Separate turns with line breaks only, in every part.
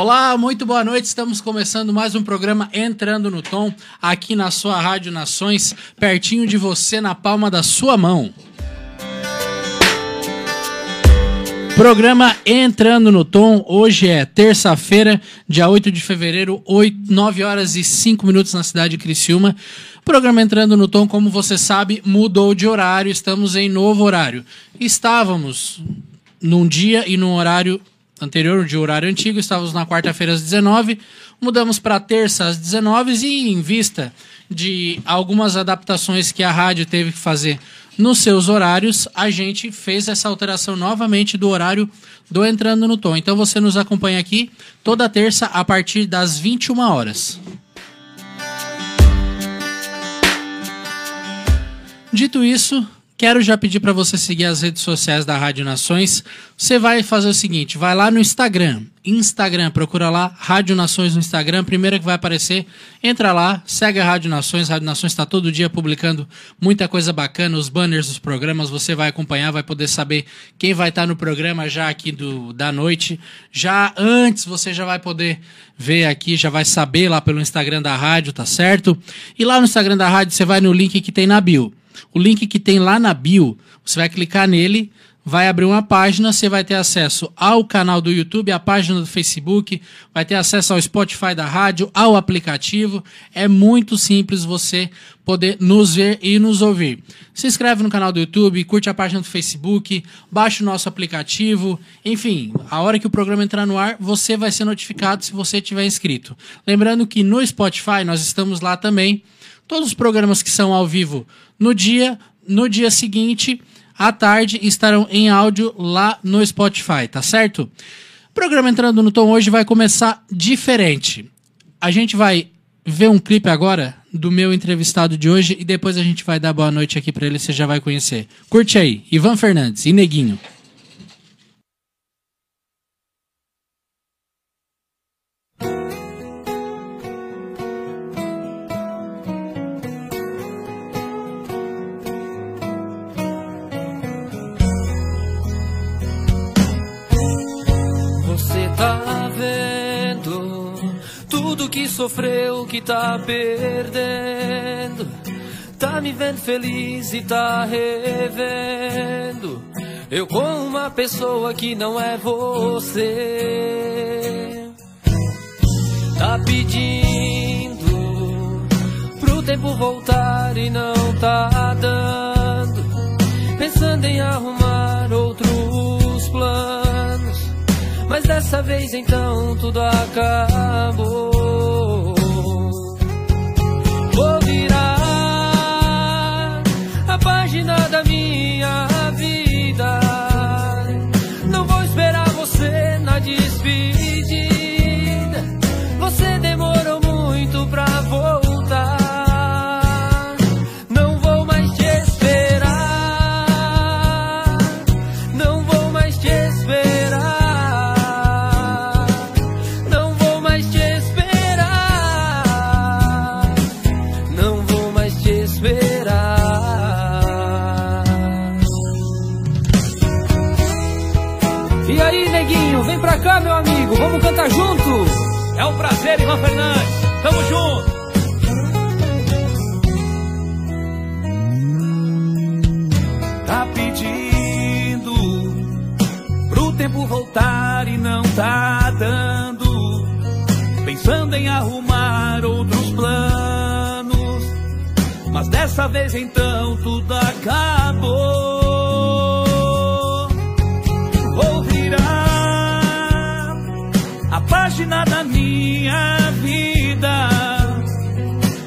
Olá, muito boa noite. Estamos começando mais um programa Entrando no Tom, aqui na sua Rádio Nações, pertinho de você, na palma da sua mão. Programa Entrando no Tom, hoje é terça-feira, dia 8 de fevereiro, 8, 9 horas e 5 minutos na cidade de Criciúma. Programa Entrando no Tom, como você sabe, mudou de horário, estamos em novo horário. Estávamos num dia e num horário anterior, de horário antigo, estávamos na quarta-feira às 19 mudamos para terça às 19 e em vista de algumas adaptações que a rádio teve que fazer nos seus horários, a gente fez essa alteração novamente do horário do Entrando no Tom. Então você nos acompanha aqui toda terça a partir das 21 horas. Dito isso, Quero já pedir para você seguir as redes sociais da Rádio Nações. Você vai fazer o seguinte: vai lá no Instagram. Instagram, procura lá Rádio Nações no Instagram, primeira que vai aparecer. Entra lá, segue a Rádio Nações. A Rádio Nações está todo dia publicando muita coisa bacana, os banners dos programas. Você vai acompanhar, vai poder saber quem vai estar no programa já aqui do, da noite. Já antes você já vai poder ver aqui, já vai saber lá pelo Instagram da rádio, tá certo? E lá no Instagram da rádio você vai no link que tem na bio. O link que tem lá na bio, você vai clicar nele, vai abrir uma página, você vai ter acesso ao canal do YouTube, à página do Facebook, vai ter acesso ao Spotify da rádio, ao aplicativo. É muito simples você poder nos ver e nos ouvir. Se inscreve no canal do YouTube, curte a página do Facebook, baixe o nosso aplicativo, enfim, a hora que o programa entrar no ar, você vai ser notificado se você tiver inscrito. Lembrando que no Spotify nós estamos lá também. Todos os programas que são ao vivo no dia, no dia seguinte, à tarde, estarão em áudio lá no Spotify, tá certo? O programa entrando no tom hoje vai começar diferente. A gente vai ver um clipe agora do meu entrevistado de hoje e depois a gente vai dar boa noite aqui para ele, você já vai conhecer. Curte aí, Ivan Fernandes e Neguinho.
Sofreu, que tá perdendo. Tá me vendo feliz e tá revendo. Eu com uma pessoa que não é você. Tá pedindo pro tempo voltar e não tá dando. Pensando em arrumar outros planos. Mas dessa vez então tudo acabou.
Dessa vez então tudo acabou. Vou virar a página da minha vida.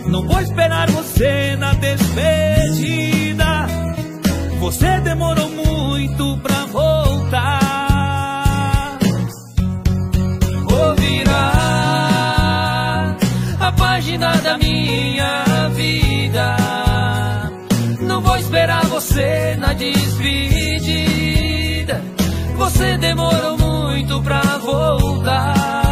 Não vou esperar você na despedida. Você demorou muito pra voltar.
Vou virar a página da minha vida. Esperar você na despedida. Você demorou muito pra voltar.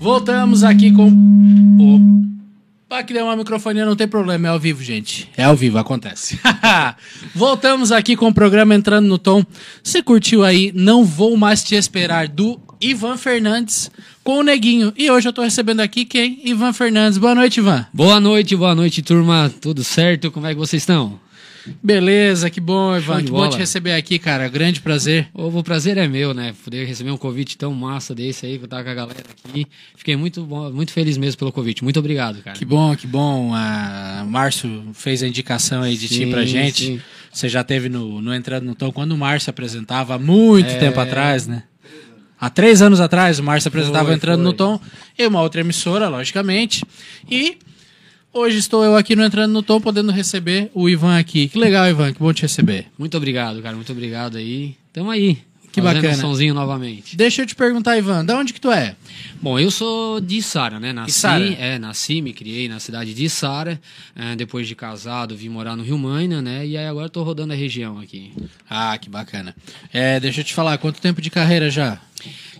Voltamos aqui com. Opa, que deu uma microfonia, não tem problema, é ao vivo, gente. É ao vivo, acontece. Voltamos aqui com o programa Entrando no Tom. Você curtiu aí Não Vou Mais Te Esperar, do Ivan Fernandes, com o Neguinho. E hoje eu tô recebendo aqui quem? Ivan Fernandes. Boa noite, Ivan.
Boa noite, boa noite, turma. Tudo certo? Como é que vocês estão?
Beleza, que bom, Ivan. Que bom te receber aqui, cara. Grande prazer.
O prazer é meu, né? Poder receber um convite tão massa desse aí, que eu tava com a galera aqui. Fiquei muito, muito feliz mesmo pelo convite. Muito obrigado, cara.
Que bom, que bom. A Márcio fez a indicação aí de ti
Sim,
pra gente.
sim.
Você já teve no, no Entrando no Tom, quando o Márcio apresentava, há muito
É.
tempo atrás, né? Há três anos atrás, o Márcio apresentava
Foi,
Entrando
foi.
no Tom, e uma outra emissora, logicamente. E hoje estou eu aqui no Entrando no Tom, podendo receber o Ivan aqui. Que legal, Ivan, que bom te receber.
Muito obrigado, cara. Muito obrigado aí. Tamo aí.
Que
fazendo
bacana.
um sonzinho novamente.
Deixa eu te perguntar, Ivan, da onde que tu é?
Bom, eu sou de Sara, né? Nasci,
Içara?
é, nasci, me criei na cidade de Sara. depois de casado, vim morar no Rio Maina, né? E aí agora tô rodando a região aqui.
Ah, que bacana. É, deixa eu te falar, quanto tempo de carreira já?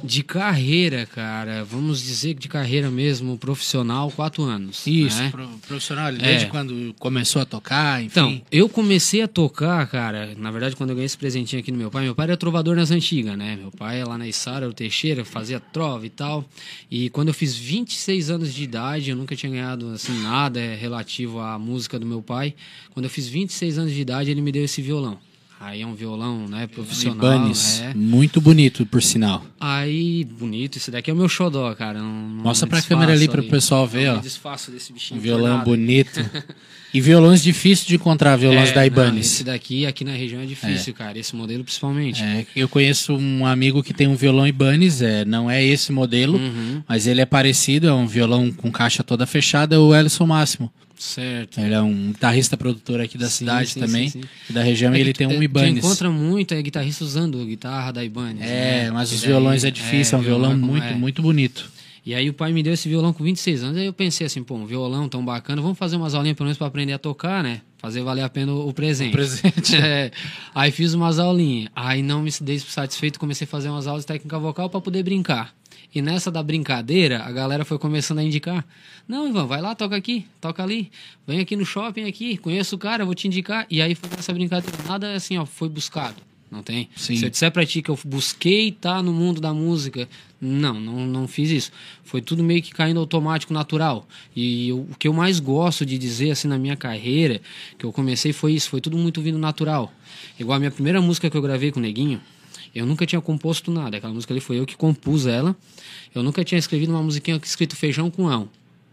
De carreira, cara, vamos dizer que de carreira mesmo, profissional, quatro anos.
Isso,
né?
pro- profissional, desde
É.
quando começou a tocar, enfim.
Então, eu comecei a tocar, cara, na verdade, quando eu ganhei esse presentinho aqui no meu pai, meu pai era trovador nas antigas, né? Meu pai lá na Içara, o Teixeira, fazia trova e tal. E quando eu fiz 26 anos de idade, eu nunca tinha ganhado, assim, nada é, relativo à música do meu pai. Quando eu fiz 26 anos de idade, ele me deu esse violão. Aí é um violão, né, profissional,
Ibanez,
é.
muito bonito, por sinal.
Aí, bonito, esse daqui é o meu xodó, cara. Não, não
Mostra pra câmera ali pro pessoal ver,
Não
ó.
desfaço desse
Um
bichinho.
violão
por nada.
bonito. e violões difíceis de encontrar, violões
É,
da
não,
Ibanez.
esse daqui aqui na região é difícil, cara. Esse modelo principalmente.
É, eu conheço um amigo que tem um violão Ibanez, é, não é esse modelo,
Uhum.
mas ele é parecido, é um violão com caixa toda fechada, é o Ellison Máximo.
Certo.
Ele é um guitarrista produtor aqui da
Sim,
cidade
sim,
também,
sim,
da região,
É
e ele tem um
é, Tu
Ibanez.
encontra muito é, guitarrista usando guitarra da Ibanez.
É,
né?
mas os
daí-
violões é difícil, é, um violão
como
muito,
é.
muito bonito.
E aí o pai me deu esse violão com 26 anos, aí eu pensei assim, pô, um violão tão bacana, vamos fazer umas aulinhas pelo menos pra aprender a tocar, né? Fazer valer a pena o presente.
O presente.
É. Aí fiz umas aulinhas. Aí não me dei satisfeito, comecei a fazer umas aulas de técnica vocal pra poder brincar. E nessa da brincadeira, a galera foi começando a indicar. Não, Ivan, vai lá, toca aqui, toca ali. Vem aqui no shopping aqui, conheço o cara, vou te indicar. E aí foi nessa brincadeira. Nada assim, ó, foi buscado. Não tem?
Sim.
Se eu disser pra ti que eu busquei estar no mundo da música, não, não, não fiz isso. Foi tudo meio que caindo automático, natural. E eu- o que eu mais gosto de dizer assim na minha carreira, que eu comecei foi isso, foi tudo muito vindo natural. Igual a minha primeira música que eu gravei com o Neguinho, eu nunca tinha composto nada. Aquela música ali foi eu que compus ela. Eu nunca tinha escrevido uma musiquinha escrito feijão com ão.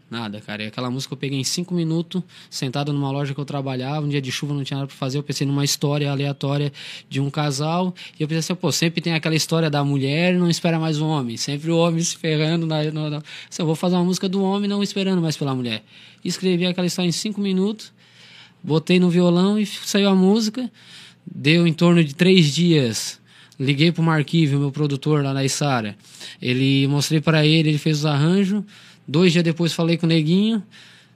Nada, cara. E aquela música eu peguei em cinco minutos, sentado numa loja que eu trabalhava, um dia de chuva não tinha nada pra fazer. Eu pensei numa história aleatória de um casal. E eu pensei assim, pô, sempre tem aquela história da mulher não espera mais o homem. Sempre o homem se ferrando. Na, no, no... Assim, eu vou fazer uma música do homem não esperando mais pela mulher. Escrevi aquela história em cinco minutos, botei no violão e saiu a música. Deu em torno de três dias. Liguei pro Marquívio, meu produtor lá na Isara. Ele mostrei para ele, ele fez os arranjos. Dois dias depois falei com o Neguinho.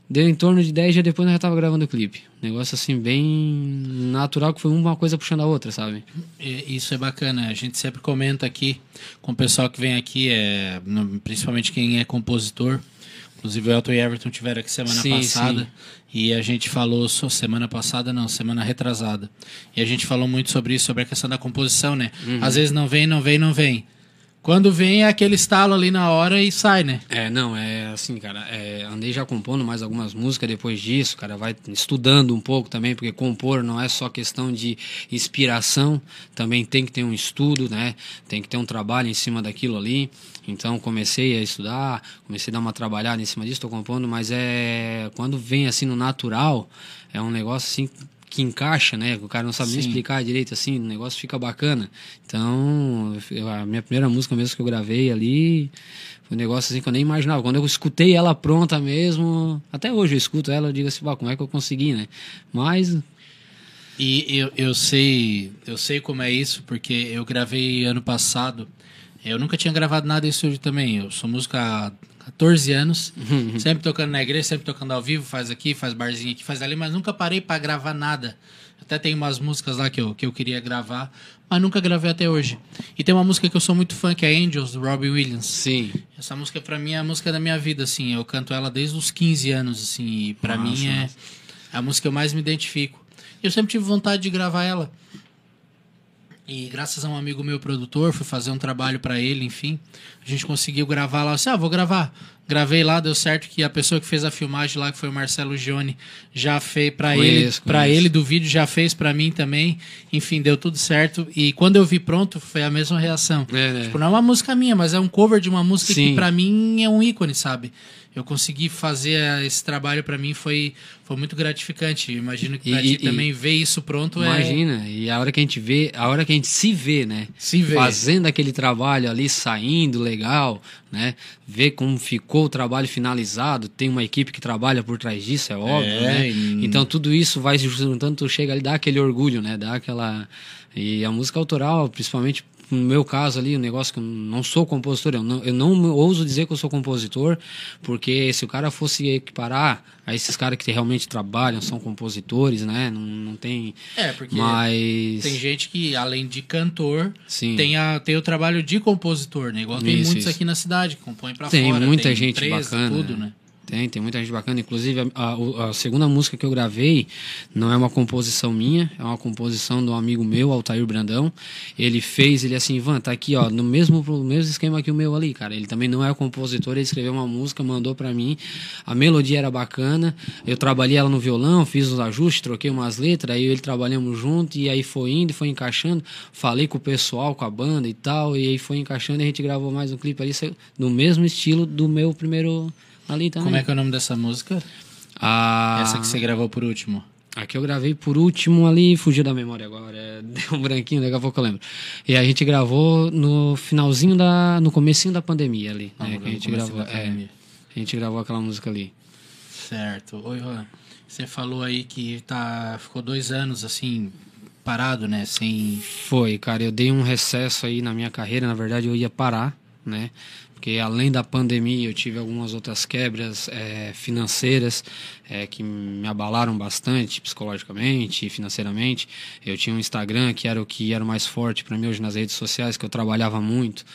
Deu em torno de dez dias depois nós já tava gravando o clipe. Negócio assim, bem natural, que foi uma coisa puxando a outra, sabe?
Isso é bacana. A gente sempre comenta aqui com o pessoal que vem aqui, é, principalmente quem é compositor. Inclusive o Elton e Everton tiveram aqui semana
Sim,
passada.
sim.
E a gente falou, só semana passada não, semana retrasada. E a gente falou muito sobre isso, sobre a questão da composição, né?
Uhum.
Às vezes não vem, não vem, não vem. Quando vem é aquele estalo ali na hora e sai, né?
É, não, é assim, cara. é, andei já compondo mais algumas músicas depois disso, cara. Vai estudando um pouco também, porque compor não é só questão de inspiração, também tem que ter um estudo, né? Tem que ter um trabalho em cima daquilo ali. Então comecei a estudar, comecei a dar uma trabalhada em cima disso, tô compondo, mas é. Quando vem assim no natural, é um negócio assim que encaixa, né? O cara não sabe nem
Sim.
explicar direito assim, o negócio fica bacana. Então, a minha primeira música mesmo que eu gravei ali foi um negócio assim que eu nem imaginava. Quando eu escutei ela pronta mesmo, até hoje eu escuto ela, eu digo assim, "Bah, como é que eu consegui, né? Mas
E eu, eu sei, eu sei como é isso, porque eu gravei ano passado. Eu nunca tinha gravado nada em estúdio também. Eu sou músico há 14 anos, sempre tocando na igreja, sempre tocando ao vivo, faz aqui, faz barzinho aqui, faz ali, mas nunca parei pra gravar nada. Até tem umas músicas lá que eu, que eu queria gravar, mas nunca gravei até hoje. E tem uma música que eu sou muito fã, que é Angels, do Robbie Williams.
Sim.
Essa música pra mim é a música da minha vida, assim. Eu canto ela desde os 15 anos, assim. E pra
Massa,
mim é
massa.
a música que eu mais me identifico. Eu sempre tive vontade de gravar ela. E graças a um amigo meu produtor, fui fazer um trabalho pra ele, enfim. A gente conseguiu gravar lá. Eu disse, ah, vou gravar. Gravei lá, deu certo que a pessoa que fez a filmagem lá, que foi o Marcelo Gione, já fez
Conheço,
ele, para ele do vídeo, já fez pra mim também. Enfim, deu tudo certo. E quando eu vi pronto, foi a mesma reação.
É?
Tipo, não é uma música minha, mas é um cover de uma música que
Sim.
pra mim é um ícone, sabe? Eu consegui fazer esse trabalho pra mim foi, foi muito gratificante. Imagino que pra
E-
ti
e-
também ver isso pronto é
Imagina, e a hora que a gente vê, a hora que a gente se vê, né?
Se vê.
Fazendo aquele trabalho ali, saindo legal, né? Ver como ficou o trabalho finalizado, tem uma equipe que trabalha por trás disso, é óbvio,
É,
né?
e-
Então tudo isso vai se juntando, tu chega ali, dá aquele orgulho, né? Dá aquela. E a música autoral, principalmente no meu caso ali, o negócio que eu não sou compositor, eu não, eu não ouso dizer que eu sou compositor, porque se o cara fosse equiparar a esses caras que realmente trabalham, são compositores, né? Não, não tem.
É, porque
Mas.
tem gente que, além de cantor,
Sim.
tem, a, tem o trabalho de compositor, né? Igual tem
Isso,
muitos
isso.
aqui na cidade que compõem pra
Tem
fora.
muita
tem
gente
empresa,
bacana.
tudo, né?
Tem, tem muita gente bacana. Inclusive, a, a- a segunda música que eu gravei não é uma composição minha, é uma composição de um amigo meu, Altair Brandão. Ele fez, ele assim, Ivan, tá aqui, ó, no mesmo, no mesmo esquema que o meu ali, cara. Ele também não é compositor, ele escreveu uma música, mandou pra mim. A melodia era bacana. Eu trabalhei ela no violão, fiz os ajustes, troquei umas letras, aí ele trabalhamos junto, e aí foi indo, foi encaixando. Falei com o pessoal, com a banda e tal, e aí foi encaixando e a gente gravou mais um clipe ali, no mesmo estilo do meu primeiro ali também.
Como é que é o nome dessa música?
A...
Essa que você gravou por último.
A que eu gravei por último ali, fugiu da memória agora, é, deu um branquinho, daqui a pouco eu lembro. E a gente gravou no finalzinho da. no comecinho da pandemia ali.
Ah,
né, a gente gravou. é, a gente gravou aquela música ali.
Certo. Oi, Juan. Você falou aí que tá, ficou dois anos assim, parado, né? Sem.
Foi, cara, eu dei um recesso aí na minha carreira, na verdade eu ia parar, né? Porque além da pandemia eu tive algumas outras quebras eh, financeiras eh, que me abalaram bastante psicologicamente e financeiramente. Eu tinha um Instagram que era o que era o mais forte para mim hoje nas redes sociais, que eu trabalhava muito,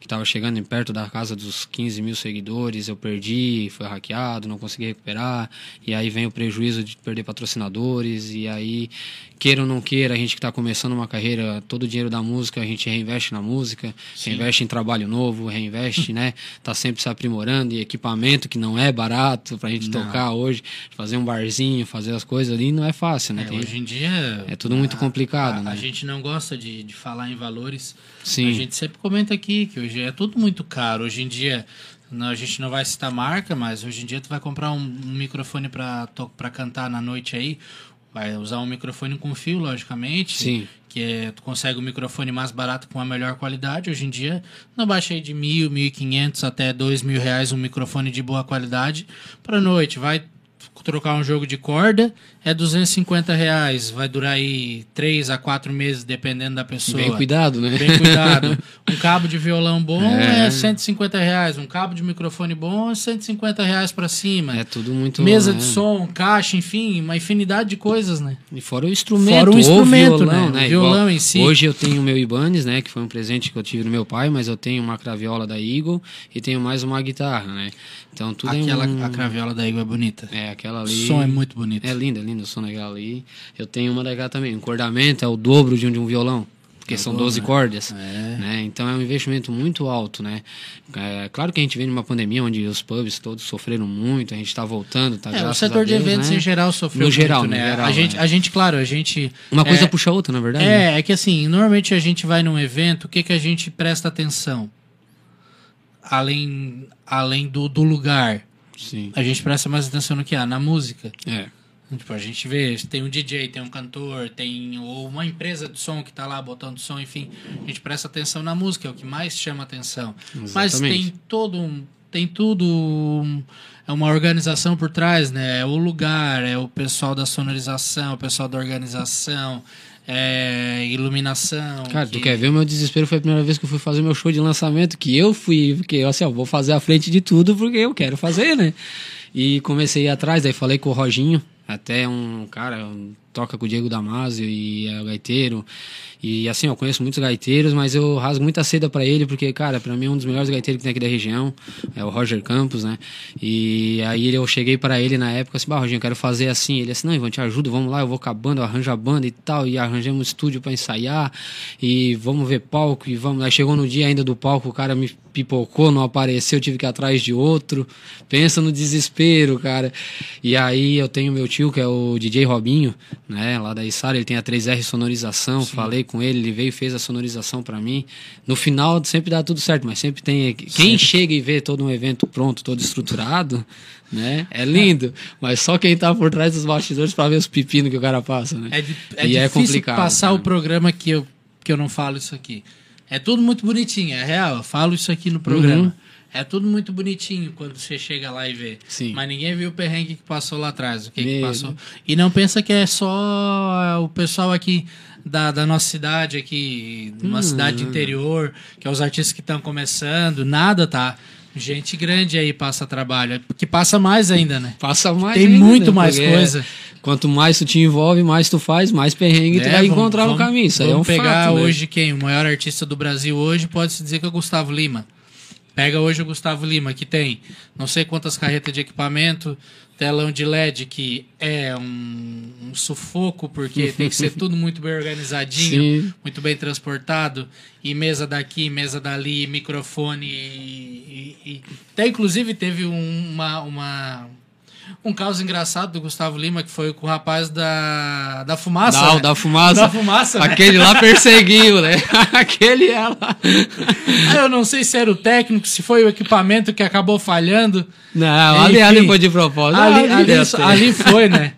que estava chegando em perto da casa dos 15 mil seguidores. Eu perdi, foi hackeado, não consegui recuperar. E aí vem o prejuízo de perder patrocinadores. E aí, queira ou não queira, a gente que está começando uma carreira, todo o dinheiro da música a gente reinveste na música, reinveste em trabalho novo, reinveste, né? Tá sempre se aprimorando e equipamento que não é barato pra gente tocar hoje, fazer um barzinho, fazer as coisas ali não é fácil, né?
É,
Tem-
hoje em dia.
é tudo muito complicado,
a,
né?
A gente não gosta de, de falar em valores.
Sim.
A gente sempre comenta aqui que hoje é tudo muito caro. Hoje em dia, não, a gente não vai citar marca, mas hoje em dia tu vai comprar um, um microfone pra cantar na noite aí. Vai usar um microfone com fio, logicamente.
Sim.
Que é, tu consegue um microfone mais barato com a melhor qualidade. Hoje em dia, não baixa aí de mil, mil e quinhentos até dois mil reais um microfone de boa qualidade pra noite. Vai trocar um jogo de corda, é 250 reais. Vai durar aí 3 a 4 meses, dependendo da pessoa.
Bem cuidado, né?
Bem cuidado. Um cabo de violão bom é.
É.
150 reais. Um cabo de microfone bom é 150 reais pra cima.
É tudo muito.
Mesa
né?
de som, caixa, enfim, uma infinidade de coisas, né?
E fora o instrumento,
Fora o instrumento,
violão,
né?
né?
O violão
Igual
em si.
Hoje eu tenho o meu Ibanez, né? Que foi um presente que eu tive do meu pai, mas eu tenho uma craviola da Eagle e tenho mais uma guitarra, né? Então tudo
Aquela,
é um...
a craviola da Igor é bonita.
É, aquela
O
ali...
som é muito bonito.
É lindo, é lindo o som daquela ali. Eu tenho uma daquela também. O encordamento é o dobro de um, de um violão. Porque
É o
são
dobro,
12
né?
cordas.
É.
Né? Então é um investimento muito alto, né? É, claro que a gente vem numa pandemia onde os pubs todos sofreram muito, a gente está voltando, tá
É, o setor
a
de
Deus,
eventos
né?
em geral sofreu
No
muito,
geral, no
né?
geral,
a, gente,
é.
a gente, claro, a gente...
Uma coisa
é,
puxa a outra, na verdade. né?
É, é que assim, normalmente a gente vai num evento, o que, que a gente presta atenção? Além, além do, do lugar,
Sim.
a gente presta mais atenção no que há? Na música.
É.
Tipo, a gente vê, tem um DJ, tem um cantor, tem ou uma empresa de som que tá lá botando som, enfim, a gente presta atenção na música, é o que mais chama atenção. Mas
Exatamente.
tem todo um, tem tudo um- é uma organização por trás, né? É o lugar, é o pessoal da sonorização, o pessoal da organização, é, iluminação.
Cara,
que-
tu quer ver o meu desespero? Foi a primeira vez que eu fui fazer meu show de lançamento, que eu fui, porque assim, ó, vou fazer a frente de tudo porque eu quero fazer, né? E comecei a ir atrás, daí falei com o Roginho, até um cara, um- toca com o Diego Damasio e é o gaiteiro. E assim, eu conheço muitos gaiteiros, mas eu rasgo muita seda pra ele, porque, cara, pra mim é um dos melhores gaiteiros que tem aqui da região, é o Roger Campos, né? E aí eu cheguei pra ele na época assim, bah, eu quero fazer assim. Ele assim, não, Ivan, te ajudo, vamos lá, eu vou com a banda, eu arranjo a banda e tal, e arranjamos um estúdio pra ensaiar, e vamos ver palco, e vamos. Aí chegou no dia ainda do palco, o cara me pipocou, não apareceu, eu tive que ir atrás de outro. Pensa no desespero, cara. E aí eu tenho meu tio, que é o DJ Robinho, né, lá da Isara, ele tem a 3R sonorização, falei com ele, ele veio e fez a sonorização pra mim. No final sempre dá tudo certo, mas sempre tem quem chega e vê todo um evento pronto, todo estruturado, né? É lindo, mas só quem tá por trás dos bastidores pra ver os pepinos que o cara passa, né?
É, di- é
e
difícil
é complicado.
passar
cara.
o programa que eu, que eu não falo isso aqui. É tudo muito bonitinho, é real. Eu falo isso aqui no programa.
Uhum.
É tudo muito bonitinho quando você chega lá e vê.
Sim.
Mas ninguém viu o perrengue que passou lá atrás. O que, que passou. E não pensa que é só o pessoal aqui da, da nossa cidade, aqui, numa
Hum.
cidade interior, que é os artistas que estão começando. Nada, tá? Gente grande aí passa trabalho. Que passa mais ainda, né?
Passa mais
Tem
ainda,
muito
né?
mais
Porque
coisa.
Quanto mais tu te envolve, mais tu faz, mais perrengue tu
É,
vai
vamos-
encontrar no
vamos-
caminho. Isso aí é um
vamos pegar
fato, né?
hoje quem? O maior artista do Brasil hoje pode-se dizer que é o Gustavo Lima. Pega hoje o Gustavo Lima, que tem não sei quantas carretas de equipamento, telão de LED, que é um, um sufoco, porque tem que ser tudo muito bem organizadinho,
Sim.
muito bem transportado, e mesa daqui, mesa dali, microfone. E, e- e- até inclusive teve um- uma. uma um caso engraçado do Gustavo Lima, que foi com o rapaz da, da fumaça.
Da,
né?
da fumaça.
Da fumaça, né?
Aquele lá perseguiu, né? Aquele é lá.
Ah, Eu não sei se era o técnico, se foi o equipamento que acabou falhando.
Não, ali,
Enfim,
ali foi de propósito.
Ali, ali,
deve ter.
ali foi, né?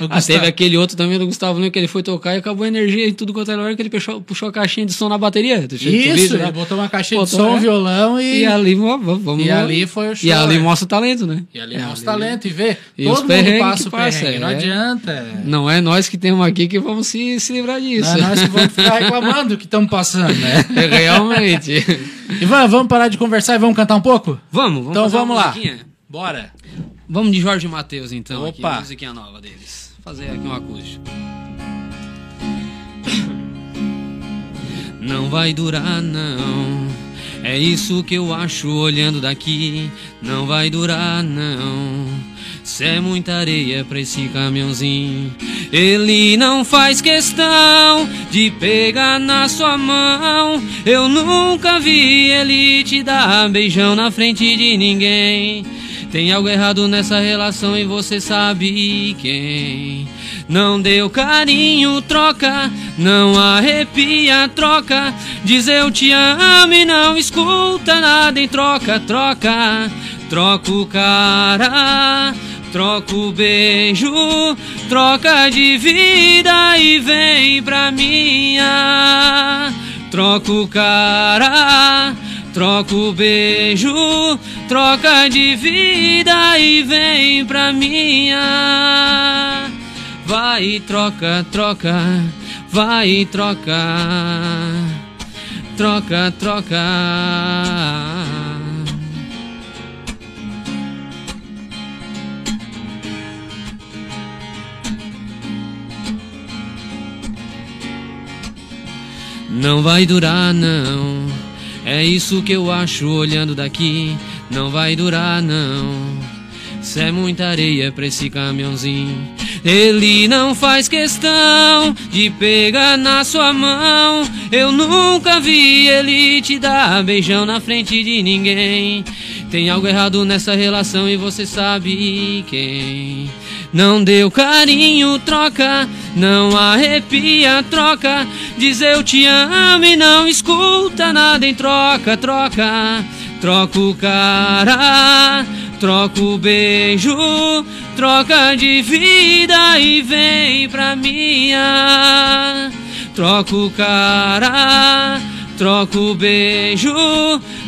O
Ah, teve aquele outro também do Gustavo Lima que ele foi tocar e acabou a energia e tudo quanto era hora que ele puxou, puxou a caixinha de som na bateria. Tu chega- tu
Isso,
viu,
ele
né?
botou uma caixinha de
Botou,
som,
é.
violão e.
E ali, vamos, vamos,
E ali foi o show,
E ali
é.
mostra o talento, né?
E ali
É,
mostra talento e vê.
E
todo
os
mundo passa o perrengue.
passa,
não
é.
adianta. é.
Não é nós que temos aqui que vamos se, se livrar disso.
Não é nós que vamos ficar reclamando do que estamos passando, né?
É, Realmente.
Ivan, vamos parar de conversar e vamos cantar um pouco?
vamos, vamos
Então vamos lá.
musiquinha?
Bora.
Vamos de Jorge Matheus, então. Aqui,
Opa.
a musiquinha nova deles. Fazer aqui um acústico. Não vai durar, não. É isso que eu acho olhando daqui. Não vai durar, não. Cê é muita areia pra esse caminhãozinho. Ele não faz questão de pegar na sua mão. Eu nunca vi ele te dar beijão na frente de ninguém. Tem algo errado nessa relação e você sabe quem. Não deu carinho, troca. Não arrepia, troca. Diz eu te amo e não escuta nada em troca, troca. Troca o cara, troca o beijo, troca de vida e vem pra minha. Troca o cara, troca o beijo, troca de vida e vem pra minha. Vai troca, troca, vai troca, troca, troca. Não vai durar, não. É isso que eu acho olhando daqui. Não vai durar, não. Cê é muita areia pra esse caminhãozinho. Ele não faz questão de pegar na sua mão. Eu nunca vi ele te dar beijão na frente de ninguém. Tem algo errado nessa relação e você sabe quem. Não deu carinho, troca. Não arrepia, troca. Diz eu te amo e não escuta nada em troca, troca. Troca o cara, troca o beijo, troca de vida e vem pra minha. Troca o cara, troca o beijo,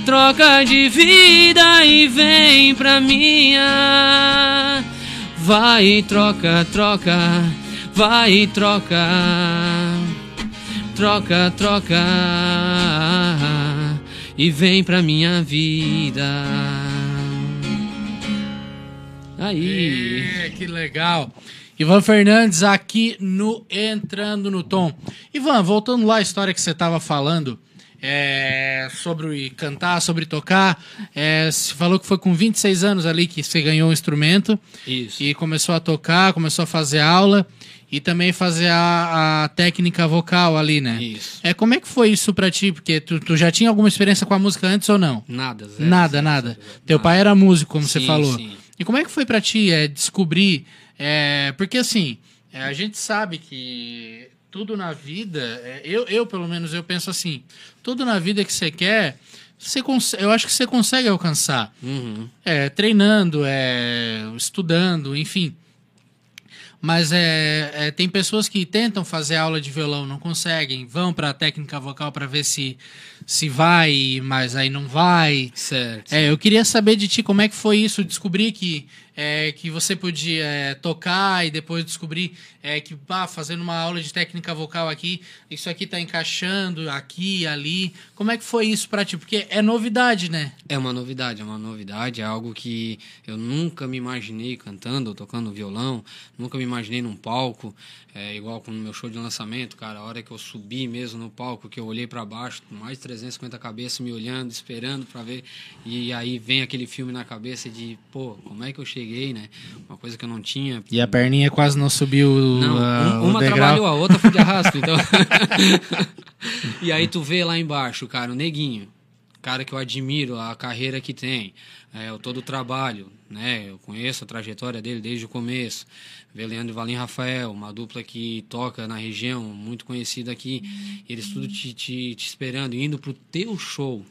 troca de vida e vem pra minha. Vai e troca, troca, vai e troca. troca, troca e vem pra minha vida. Aí.
É, que legal. Ivan Fernandes aqui no Entrando no Tom. Ivan, voltando lá à história que você estava falando é, sobre cantar, sobre tocar. É, você falou que foi com 26 anos ali que você ganhou um instrumento
Isso.
e começou a tocar, começou a fazer aula e também fazer a, a técnica vocal ali, né?
Isso.
É, como é que foi isso pra ti? Porque tu, tu já tinha alguma experiência com a música antes ou não?
Nada, zero,
Nada,
zero,
nada.
zero.
Teu
Nada.
pai era músico, como você
Sim,
falou.
sim.
E como é que foi pra ti é, descobrir? é, porque assim, é, a gente sabe que tudo na vida, é, eu, eu pelo menos eu penso assim, tudo na vida que você quer, você eu acho que você consegue alcançar.
Uhum.
É, treinando, é, estudando, enfim. Mas é, é, tem pessoas que tentam fazer aula de violão, não conseguem, vão para a técnica vocal para ver se, se vai, mas aí não vai.
Certo.
É, eu queria saber de ti como é que foi isso, descobrir que, é, que você podia é, tocar e depois descobrir é, que, pá, fazendo uma aula de técnica vocal aqui, isso aqui tá encaixando aqui ali. Como é que foi isso pra ti? Porque é novidade, né?
É uma novidade, é uma novidade, é algo que eu nunca me imaginei cantando ou tocando violão, nunca me imaginei num palco, é, igual com o meu show de lançamento, cara, a hora que eu subi mesmo no palco, que eu olhei para baixo, mais de 350 cabeças me olhando, esperando para ver, e aí vem aquele filme na cabeça de, pô, como é que eu cheguei, né? Uma coisa que eu não tinha.
E a perninha quase não subiu
Não,
ah,
um- uma trabalhou, a outra foi de arrasto, então. e aí tu vê lá embaixo, cara, o neguinho. Cara que eu admiro, a carreira que tem, é, o todo o trabalho, né? Eu conheço a trajetória dele desde o começo. Vê Leandro e Valim Rafael, uma dupla que toca na região, muito conhecida aqui. Eles tudo te, te, te esperando, indo pro teu show.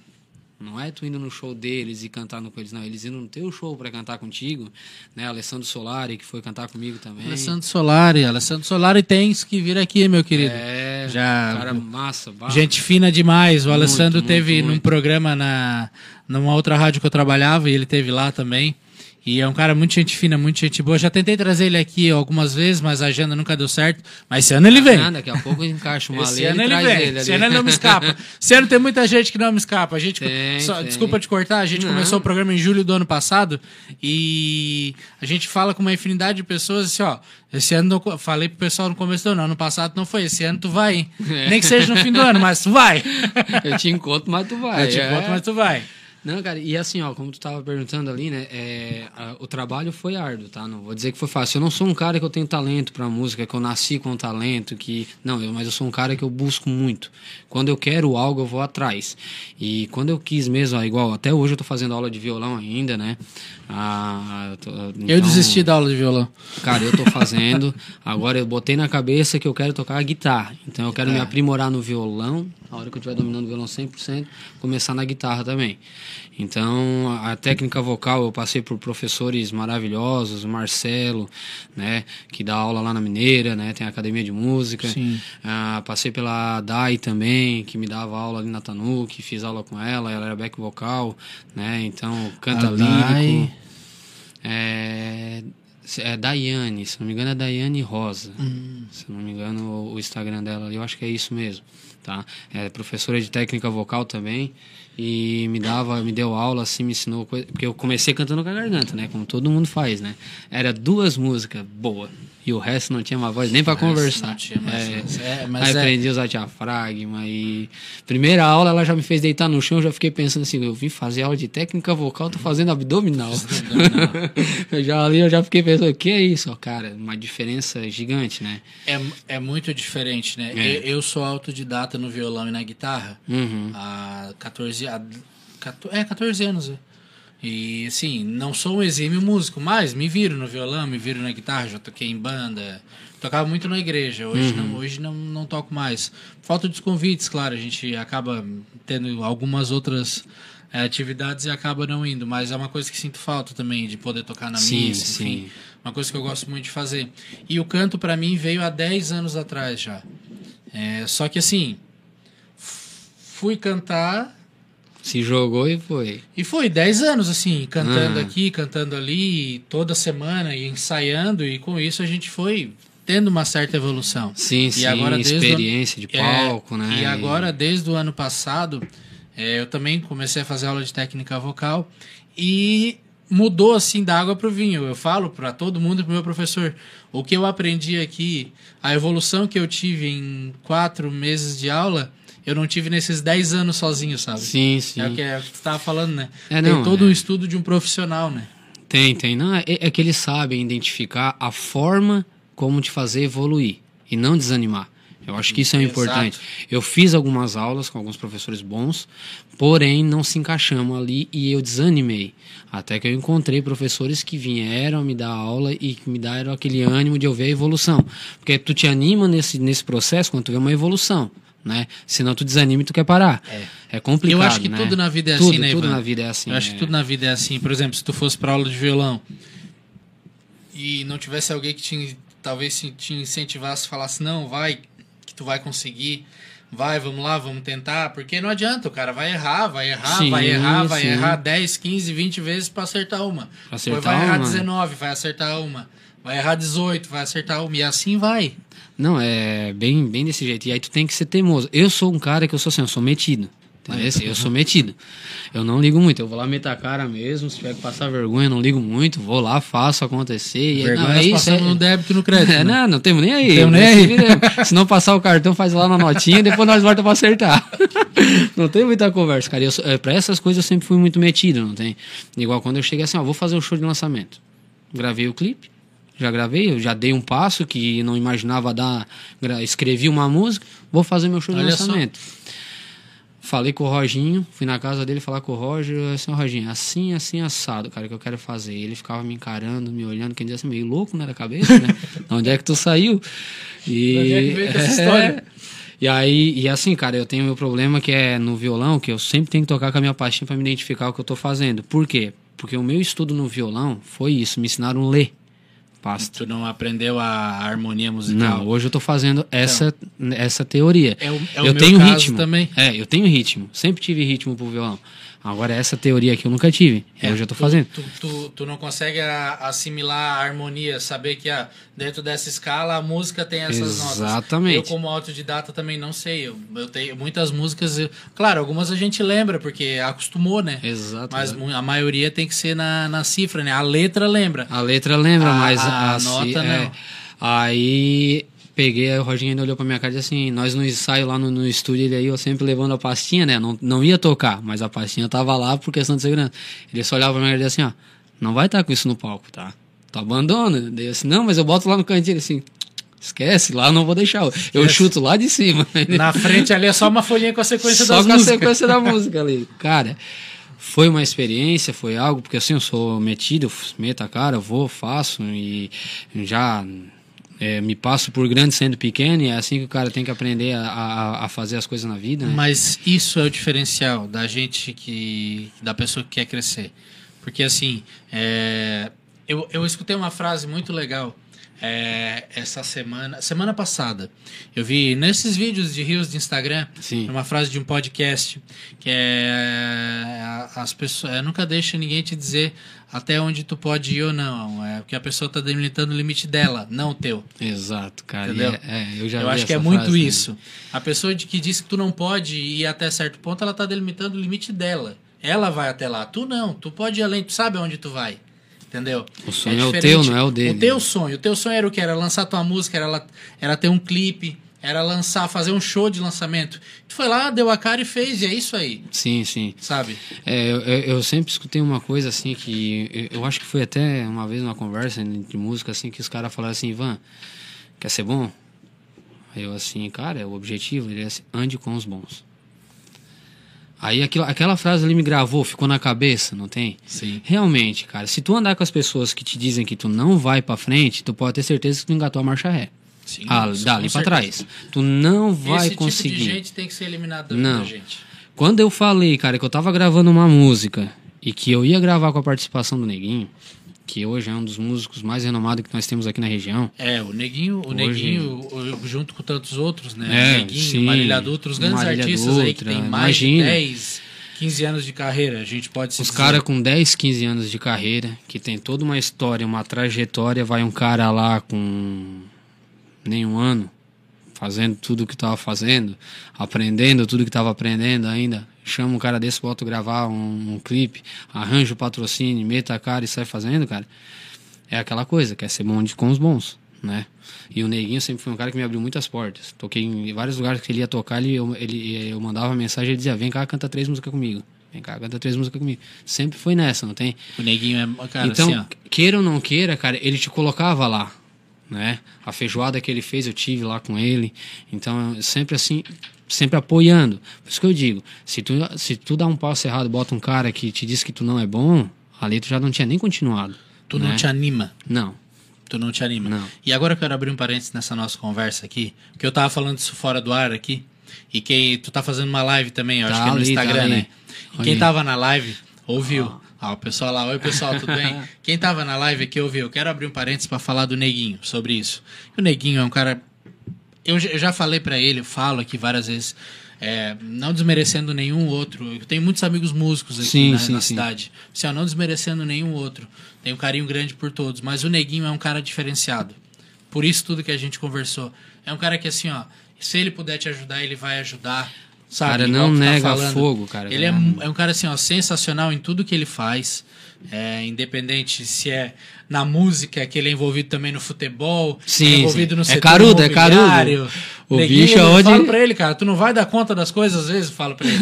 Não é tu indo no show deles e cantando com eles, não. Eles indo no teu show para cantar contigo, né? Alessandro Solari, que foi cantar comigo também.
Alessandro Solari, Alessandro Solari tens que vir aqui, meu querido.
É,
Já-
cara massa, bah.
Gente fina demais. O
Muito,
Alessandro
muito,
teve num
muito.
programa na numa outra rádio que eu trabalhava e ele teve lá também. E é um cara muito gente fina, muito gente boa. Já tentei trazer ele aqui algumas vezes, mas a agenda nunca deu certo. Mas esse ano ele vem.
Ah, daqui a pouco encaixa uma
Esse ano ele vem.
ele
Esse ano ele não me escapa. Esse ano tem muita gente que não me escapa. A gente,
Tem,
só-
tem.
desculpa te cortar, a gente
Não.
começou o programa em julho do ano passado e a gente fala com uma infinidade de pessoas assim, ó. Esse ano, não- falei pro pessoal no começo do ano, ano passado não foi, esse ano tu vai, hein?
É.
Nem que seja no fim do ano, mas tu vai.
Eu te encontro, mas tu vai.
Eu te
é.
conto, mas tu vai.
Não, cara, e assim, ó, como tu tava perguntando ali, né, é, a- o trabalho foi árduo, tá? Não vou dizer que foi fácil. Eu não sou um cara que eu tenho talento pra música, que eu nasci com talento, que... Não, eu, mas eu sou um cara que eu busco muito. Quando eu quero algo, eu vou atrás. E quando eu quis mesmo, ó, igual, até hoje eu tô fazendo aula de violão ainda, né? Ah, eu tô-
Eu
então-
desisti da aula de violão.
Cara, eu tô fazendo. Agora eu botei na cabeça que eu quero tocar a guitarra. Então eu quero me aprimorar no violão. A hora que eu estiver dominando o violão 100%, começar na guitarra também. Então, a técnica vocal eu passei por professores maravilhosos, o Marcelo, né, que dá aula lá na Mineira, né, tem a academia de música. Ah, passei pela Dai também, que me dava aula ali na Tanuki, fiz aula com ela, ela era back vocal, né, então canta
A Dai.
lírico. É, é Daiane, se não me engano é Daiane Rosa.
Hum.
Se não me engano o- Instagram dela eu acho que é isso mesmo, tá? É professora de técnica vocal também e me dava, me deu aula assim, me ensinou coisa, porque eu comecei cantando com a garganta, né? Como todo mundo faz, né? Era duas músicas boa e o resto não tinha uma voz nem para conversar.
não tinha mais
É.
É,
aí
é-
aprendi a usar diafragma e primeira aula ela já me fez deitar no chão, eu já fiquei pensando assim, eu vim fazer aula de técnica vocal, tô fazendo abdominal. eu já ali eu já fiquei pensando, o que é isso? Cara, uma diferença gigante, né?
É, é muito diferente, né?
É.
Eu, eu sou autodidata no violão e na guitarra
Uhum.
há 14, há 14, é, 14 anos. é. E, assim, não sou um exímio músico, mas me viro no violão, me viro na guitarra, já toquei em banda. Tocava muito na igreja, hoje, não, hoje não, não toco mais. Falta dos convites, claro, a gente acaba tendo algumas outras é, atividades e acaba não indo, mas é uma coisa que sinto falta também, de poder tocar na
Sim,
missa,
sim.
enfim. Uma coisa que eu gosto muito de fazer. E o canto, pra mim, veio há 10 anos atrás já. É, só que assim, fui cantar
Se jogou e foi.
e foi 10 anos assim, cantando
Ah.
aqui, cantando ali, toda semana e ensaiando, e com isso a gente foi tendo uma certa evolução.
Sim,
E
sim,
agora, ano-
experiência de
É,
palco, né?
E agora, desde o ano passado, é, eu também comecei a fazer aula de técnica vocal e mudou assim da água para o vinho. Eu falo para todo mundo, para meu professor, o que eu aprendi aqui, a evolução que eu tive em quatro meses de aula, eu não tive nesses dez anos sozinho, sabe?
Sim, sim.
É o que, é o que tu tava falando, né?
É,
Tem
não,
todo
é.
um estudo de um profissional, né?
Tem, tem. Não, é, é que eles sabem identificar a forma como te fazer evoluir e não desanimar. Eu acho que isso é o
Exato.
importante. Eu fiz algumas aulas com alguns professores bons, porém não se encaixamos ali e eu desanimei. Até que eu encontrei professores que vieram me dar aula e que me deram aquele ânimo de eu ver a evolução. Porque tu te anima nesse, nesse processo quando tu vê uma evolução, né? Senão tu desanima e tu quer parar. É, complicado,
Eu acho que
né?
tudo na vida é
tudo,
assim, né,
Tudo
Ivan?
na vida é assim.
Eu acho
é.
que tudo na vida é assim. Por exemplo, se tu fosse pra aula de violão e não tivesse alguém que te, talvez te incentivasse, falasse, não, vai, que tu vai conseguir, vai, vamos lá, vamos tentar, porque não adianta, o cara vai errar, vai errar,
Sim,
vai errar, vai
sim.
errar 10, 15, 20 vezes pra acertar uma.
Pra
Depois
acertar
vai errar
uma.
19, vai acertar uma. Vai errar 18, vai acertar uma. E assim vai.
Não, é bem, bem desse jeito. E aí tu tem que ser teimoso. Eu sou um cara que eu sou assim, eu sou metido. Entendeu? Eu sou metido. Eu não ligo muito. Eu vou lá meter a cara mesmo. Se tiver que passar vergonha, eu não ligo muito. Vou lá, faço acontecer.
Vergonha
não, é isso. É,
no débito e no crédito.
é,
né?
não, não temos nem aí.
Temos nem
Se
aí.
Se não passar o cartão, faz lá na notinha depois nós volta pra acertar. Não tem muita conversa, cara. Eu, é, pra essas coisas eu sempre fui muito metido, não tem? Igual quando eu cheguei assim, ó, vou fazer o show de lançamento. Gravei o clipe, já gravei, eu já dei um passo que não imaginava dar. Escrevi uma música, vou fazer meu show de
Olha só.
lançamento. Falei com o Roginho, fui na casa dele falar com o Roger, assim, Roginho, assim, assim, assado, cara, que eu quero fazer. Ele ficava me encarando, me olhando, quem dizia assim, meio louco, né, da cabeça, né? De onde é que tu saiu? E...
De onde é que veio essa história?
E aí, e assim, cara, eu tenho meu problema que é no violão, que eu sempre tenho que tocar com a minha pastinha pra me identificar o que eu tô fazendo. Por quê? Porque o meu estudo no violão foi isso, me ensinaram a ler pasta.
Tu não aprendeu a harmonia musical.
Não, hoje eu tô fazendo essa, essa teoria.
É o- é o
eu
meu
tenho ritmo.
também.
É, eu tenho ritmo. Sempre tive ritmo pro violão. Agora, essa teoria aqui eu nunca tive.
É,
eu tô
tu-
fazendo.
Tu, tu, tu não consegue assimilar a harmonia, saber que ah, dentro dessa escala a música tem essas notas.
Exatamente.
Eu, como autodidata, também não sei. Eu, eu tenho muitas músicas. eu- claro, algumas a gente lembra, porque acostumou, né?
Exato.
Mas a maioria tem que ser na, na cifra, né? A letra lembra.
A letra lembra,
A-
mas
a
a,
nota
ci-
não.
é. Aí peguei, aí o Roginho ainda olhou pra minha cara e disse assim: Nós no ensaio lá no, no estúdio, ele aí, eu sempre levando a pastinha, né? Não, não ia tocar, mas a pastinha tava lá por questão de segurança. Ele só olhava pra minha cara e disse assim: Ó, não vai estar com isso no palco, tá? Tu abandona. Daí eu assim: Não, mas eu boto lá no cantinho. Ele assim: Esquece, lá eu não vou deixar. Eu chuto lá de cima.
Na frente ali é só uma folhinha com a sequência
Só
das
com a sequência da música ali. Cara, foi uma experiência, foi algo, porque assim, eu sou metido, meto a cara, eu vou, faço e já é, me passo por grande sendo pequeno e é assim que o cara tem que aprender a, a, a fazer as coisas na vida, né?
Mas isso é o diferencial da gente que. da pessoa que quer crescer. Porque assim, é, eu, eu escutei uma frase muito legal é, essa semana. Semana passada. Eu vi nesses vídeos de rios de Instagram
Sim.
uma frase de um podcast que é as pessoas. é, nunca deixa ninguém te dizer até onde tu pode ir ou não. É porque a pessoa está delimitando o limite dela, não o teu.
Exato, cara.
Entendeu?
É, é, eu já
Eu acho que é muito isso. A pessoa de que diz que tu não pode ir até certo ponto, ela tá delimitando o limite dela. Ela vai até lá. Tu não. Tu pode ir além. Tu sabe aonde tu vai. Entendeu?
O sonho é o
diferente.
teu, não é o dele.
O teu sonho. O teu sonho era o que? Era lançar tua música, era, era ter um clipe, era lançar, fazer um show de lançamento. Tu foi lá, deu a cara e fez, e é isso aí.
Sim, sim.
Sabe?
É, eu, eu- sempre escutei uma coisa assim que eu, eu acho que foi até uma vez numa conversa de música assim que os caras falaram assim, Ivan, quer ser bom? Aí eu assim, cara, é o objetivo, ele é assim, ande com os bons. Aí aquilo, aquela frase ali me gravou, ficou na cabeça, não tem?
Sim.
Realmente, cara, se tu andar com as pessoas que te dizem que tu não vai pra frente, tu pode ter certeza que tu engatou a marcha ré.
Sim,
Ah, dali
certeza.
trás. Tu não vai
Esse
conseguir.
tipo de gente tem que ser eliminado da
Não.
gente.
Quando eu falei, cara, que eu tava gravando uma música e que eu ia gravar com a participação do Neguinho, que hoje é um dos músicos mais renomados que nós temos aqui na região.
É, o Neguinho, o
Hoje-
Neguinho, o- junto com tantos outros, né?
É,
o Neguinho,
sim.
Marília Dutra, os grandes
Marília
artistas aí que
Dutra,
tem mais
imagina.
de 10, 15 anos de carreira, a gente pode se
Os caras com 10, 15 anos de carreira, que tem toda uma história, uma trajetória, vai um cara lá com nem um ano, fazendo tudo que tava fazendo, aprendendo tudo que tava aprendendo ainda. Chama um cara desse, bota gravar um, um clipe, arranja o patrocínio, meta a cara e sai fazendo, cara. É aquela coisa, quer ser bom de, com os bons, né? E o Neguinho sempre foi um cara que me abriu muitas portas. Toquei em vários lugares que ele ia tocar, ele, eu, ele, eu mandava mensagem e ele dizia: vem cá, canta três músicas comigo. Vem cá, canta três músicas comigo. Sempre foi nessa, não tem?
O neguinho é. Cara,
então,
assim,
queira ou não queira, cara, ele te colocava lá, né? A feijoada que ele fez, eu tive lá com ele. Então, sempre assim, sempre apoiando. Por isso que eu digo, se tu, se tu dá um passo errado, bota um cara que te diz que tu não é bom, ali tu já não tinha nem continuado.
Tu não
né?
te anima.
Não.
Tu não te anima.
Não.
E agora eu quero abrir um parênteses nessa nossa conversa aqui, porque eu tava falando isso fora do ar aqui, e que tu tá fazendo uma live também, eu acho
Tá
que é no
tá
Instagram,
ali.
né? E quem tava na live ouviu. Ah, o pessoal lá, oi pessoal, tudo bem? Quem tava na live aqui ouviu. Eu quero abrir um parênteses pra falar do Neguinho, sobre isso. O Neguinho é um cara eu já- eu já falei pra ele, falo aqui várias vezes, é, não desmerecendo nenhum outro. Eu tenho muitos amigos músicos aqui
Sim,
na,
sim,
na
sim.
cidade. Assim, não desmerecendo nenhum outro. Tenho um carinho grande por todos. Mas o Neguinho é um cara diferenciado. Por isso tudo que a gente conversou. É um cara que, assim, ó, se ele puder te ajudar, ele vai ajudar. Sabe?
Cara,
Igual
não
tá
nega
falando.
fogo, cara.
Ele é, é um cara, assim, ó, sensacional em tudo que ele faz. É, independente se é na música, que ele é envolvido também no futebol,
Sim,
é envolvido
sim.
no
É
setor
carudo, é carudo. O
Neguinho,
bicho
eu falo pra ele, cara, tu não vai dar conta das coisas às vezes, eu falo pra ele.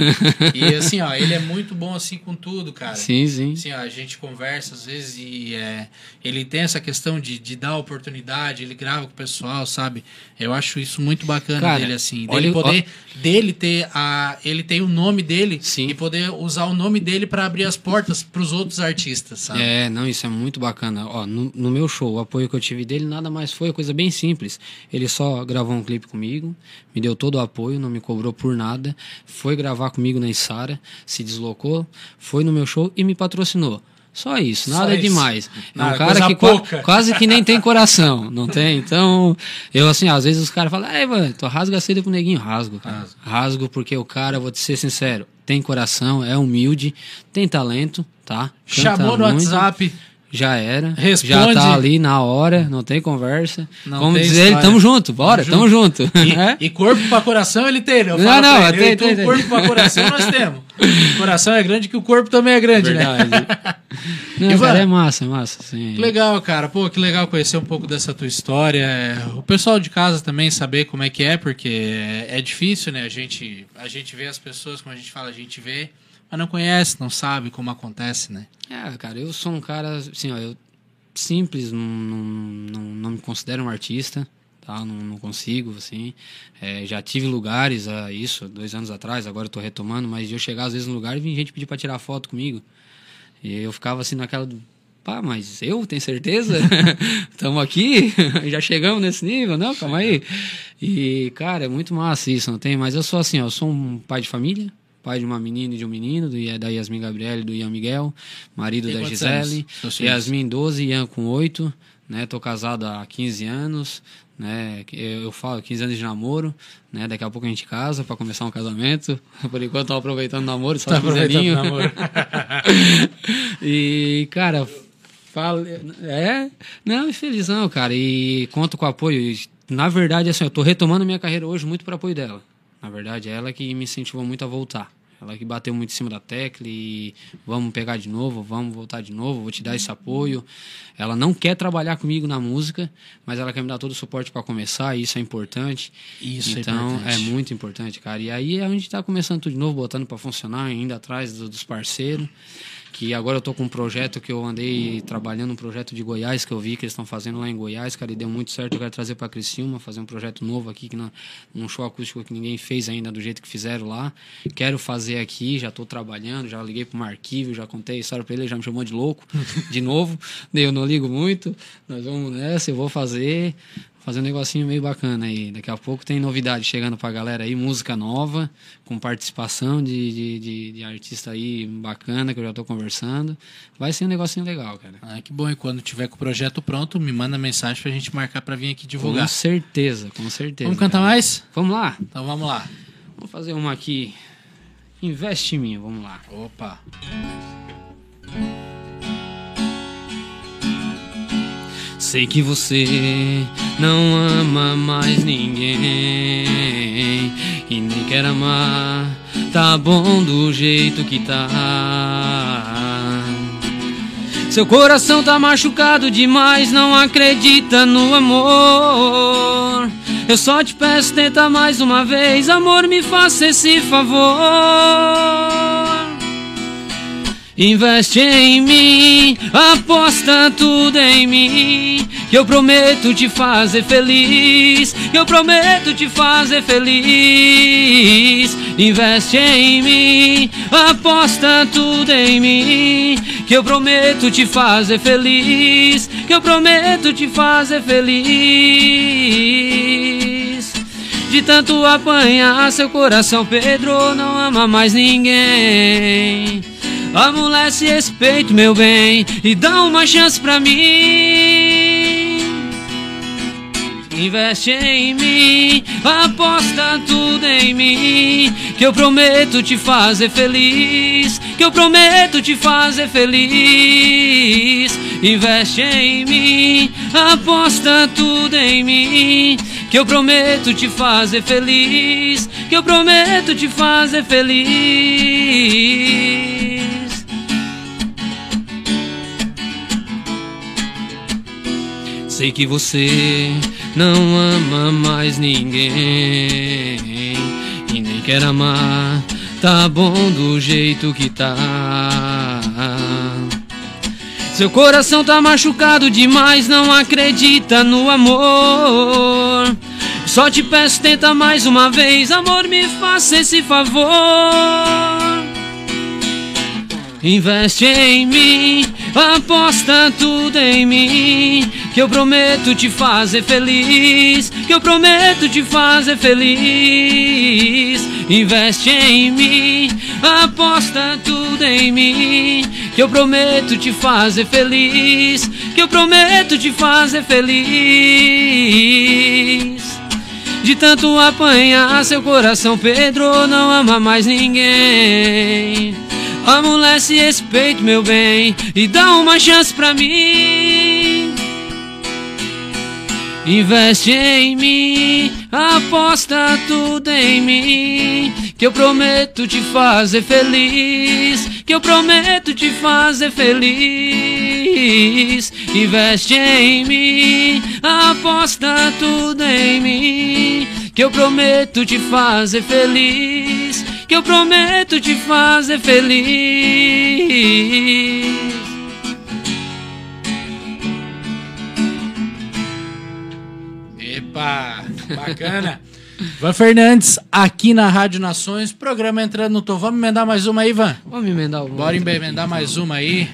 e assim, ó, ele é muito bom assim com tudo, cara.
Sim, sim.
Assim, ó, a gente conversa às vezes e é, ele tem essa questão de, de dar oportunidade, ele grava com o pessoal, sabe? Eu acho isso muito bacana
Cara,
dele, assim.
olha-
Dele poder, dele ter a. Ele tem o nome dele
Sim.
e poder usar o nome dele pra abrir as portas pros outros artistas, sabe?
É, não, isso é muito bacana. Ó, no, no meu show, o apoio que eu tive dele nada mais foi coisa bem simples. Ele só gravou um clipe comigo, me deu todo o apoio, não me cobrou por nada, foi gravar comigo na Isara, se deslocou, foi no meu show e me patrocinou. Só isso,
Só
nada
isso.
demais. É
Nada,
um cara que qua- quase que nem tem coração, não tem? Então, eu assim, às vezes os caras falam, ei, mano, tu rasga a seda pro neguinho. Rasgo, cara. Rasgo porque o cara, vou te ser sincero, tem coração, é humilde, tem talento, tá? Canta
Chamou no
muito.
WhatsApp.
Já era.
Responde.
Já tá ali na hora, não tem conversa.
Não
Como
tem
diz ele,
história.
tamo junto, bora, tamo junto. É?
E, e corpo pra coração ele tem, né? Eu
Não, não,
pra ele,
tem,
e
tem, tem.
corpo pra coração nós temos. O coração é grande que o corpo também é grande, né?
Verdade. Não,
Ivan,
cara, é massa, é massa. Sim.
Que legal, cara. Pô, que legal conhecer um pouco dessa tua história. É, O pessoal de casa também saber como é que é, porque é é difícil, né? A gente, a gente vê as pessoas, como a gente fala, a gente vê, mas não conhece, não sabe como acontece, né?
É, cara, eu sou um cara, assim, ó, eu simples, não, não, não, me considero um artista, tá? Não, não consigo, assim. É, já tive lugares a isso, dois anos atrás, agora eu tô retomando, mas eu chegar às vezes no lugar e vinha gente pedir pra tirar foto comigo. E eu ficava assim naquela do, pá, mas eu, tem certeza? Estamos aqui, já chegamos nesse nível, não? Calma aí. E, cara, é muito massa isso, não tem? Mas eu sou assim, ó, eu sou um pai de família, pai de uma menina e de um menino, do, da Yasmin Gabriele e do Ian Miguel, marido
Tem
da Gisele,
anos?
Yasmin 12, Ian com 8, né? Tô casado há 15 anos, né? Eu, eu falo 15 anos de namoro, né? Daqui a pouco a gente casa para começar um casamento. Por enquanto tô aproveitando o namoro, só
Tá
15
aproveitando o namoro.
e, cara, fala, é, não, felizão, cara, e conto com o apoio. E, Na verdade, assim, eu tô retomando minha carreira hoje muito por apoio dela. Na verdade, é ela que me incentivou muito a voltar. Ela que bateu muito em cima da tecla e vamos pegar de novo, vamos voltar de novo, vou te dar esse apoio. Ela não quer trabalhar comigo na música, mas ela quer me dar todo o suporte para começar, e isso é importante.
Isso é
então,
importante.
é muito importante, cara. E aí a gente tá começando tudo de novo, botando para funcionar, indo atrás do- dos parceiros. Que agora eu tô com um projeto que eu andei trabalhando, um projeto de Goiás que eu vi que eles estão fazendo lá em Goiás, cara, e deu muito certo. Eu quero trazer para Criciúma, fazer um projeto novo aqui, que não, um show acústico que ninguém fez ainda do jeito que fizeram lá. Quero fazer aqui, já tô trabalhando, já liguei pro Marquível, já contei a história para ele, ele já me chamou de louco, de novo. Eu não ligo muito, nós vamos nessa, eu vou fazer fazer um negocinho meio bacana aí. Daqui a pouco tem novidade chegando pra galera aí, música nova, com participação de, de, de, de artista aí bacana que eu já tô conversando. Vai ser um negocinho legal, cara.
Ah, que bom. E quando tiver com o projeto pronto, me manda mensagem pra gente marcar pra vir aqui
Com
divulgar.
certeza, com certeza.
Vamos cantar
cara.
mais?
Vamos lá?
Então vamos lá.
Vamos fazer uma aqui. Investe em mim, vamos lá.
Opa.
Sei que você não ama mais ninguém e nem quer amar. Tá bom do jeito que tá. Seu coração tá machucado demais, não acredita no amor. Eu só te peço, tenta mais uma vez, amor, me faça esse favor. Investe em mim, aposta tudo em mim. Eu prometo te fazer feliz. Eu prometo te fazer feliz. Investe em mim, aposta tudo em mim. Que eu prometo te fazer feliz. Que eu prometo te fazer feliz. De tanto apanhar seu coração, Pedro não ama mais ninguém. Amolece esse peito, meu bem, e dá uma chance pra mim. Investe em mim, aposta tudo em mim. Que eu prometo te fazer feliz. Que eu prometo te fazer feliz. Investe em mim, aposta tudo em mim. Que eu prometo te fazer feliz. Que eu prometo te fazer feliz. Sei que você não ama mais ninguém e nem quer amar. Tá bom do jeito que tá. Seu coração tá machucado demais, não acredita no amor. Só te peço, tenta mais uma vez, amor, me faça esse favor. Investe em mim, aposta tudo em mim. Que eu prometo te fazer feliz. Que eu prometo te fazer feliz. Investe em mim, aposta tudo em mim. Que eu prometo te fazer feliz. Que eu prometo te fazer feliz. De tanto apanhar seu coração, Pedro não ama mais ninguém. Amolece esse peito, meu bem, e dá uma chance pra mim. Investe em mim, aposta tudo em mim. Que eu prometo te fazer feliz. Que eu prometo te fazer feliz. Investe em mim, aposta tudo em mim. Que eu prometo te fazer feliz. Que eu prometo te fazer feliz.
Epa, bacana. Ivan Fernandes, aqui na Rádio Nações, programa entrando no tom. Vamos emendar mais uma aí, Ivan?
Vamos emendar uma.
Bora emendar
aqui,
mais
então.
uma aí.